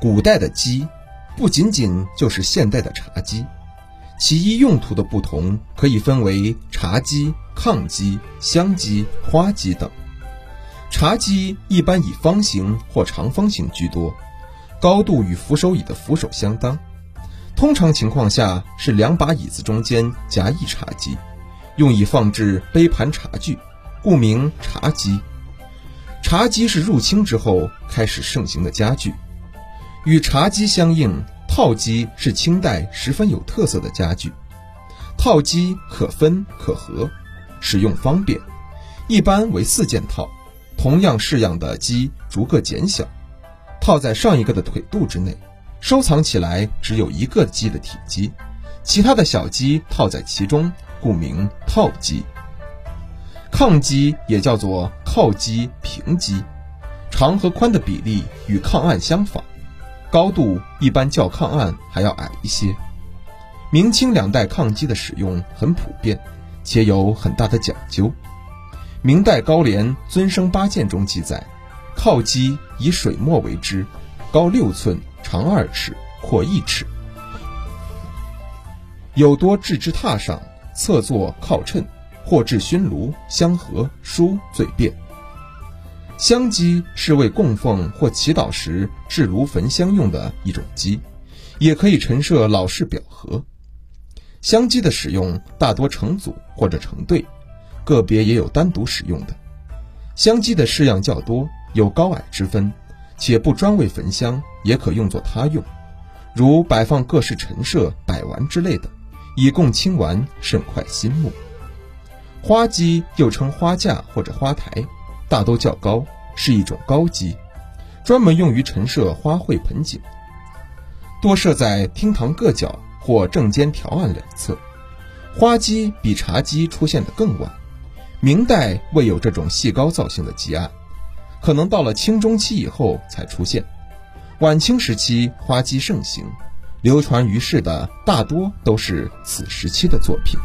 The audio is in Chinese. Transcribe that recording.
古代的鸡，不仅仅就是现代的茶几，其一用途的不同，可以分为茶几、炕几、香几、花几等。茶几一般以方形或长方形居多，高度与扶手椅的扶手相当。通常情况下是两把椅子中间夹一茶几，用以放置杯盘茶具，故名茶几。茶几是入清之后开始盛行的家具。与茶几相应，套几是清代十分有特色的家具。套几可分可合，使用方便，一般为四件套。同样式样的鸡逐个减小，套在上一个的腿肚之内，收藏起来只有一个鸡的体积，其他的小鸡套在其中，故名套鸡。炕鸡也叫做靠鸡、平鸡，长和宽的比例与炕案相仿。高度一般较抗案还要矮一些。明清两代抗击的使用很普遍，且有很大的讲究。明代高廉《尊生八件》中记载，靠机以水墨为之，高六寸，长二尺，阔一尺，有多置之榻上，侧坐靠衬，或置熏炉、香盒、书最便。香鸡是为供奉或祈祷时置炉焚香用的一种鸡，也可以陈设老式表盒。香鸡的使用大多成组或者成对，个别也有单独使用的。香鸡的式样较多，有高矮之分，且不专为焚香，也可用作他用，如摆放各式陈设、摆玩之类的，以供清玩，甚快心目。花鸡又称花架或者花台。大都较高，是一种高基，专门用于陈设花卉盆景，多设在厅堂各角或正间条案两侧。花基比茶几出现的更晚，明代未有这种细高造型的基案，可能到了清中期以后才出现。晚清时期花基盛行，流传于世的大多都是此时期的作品。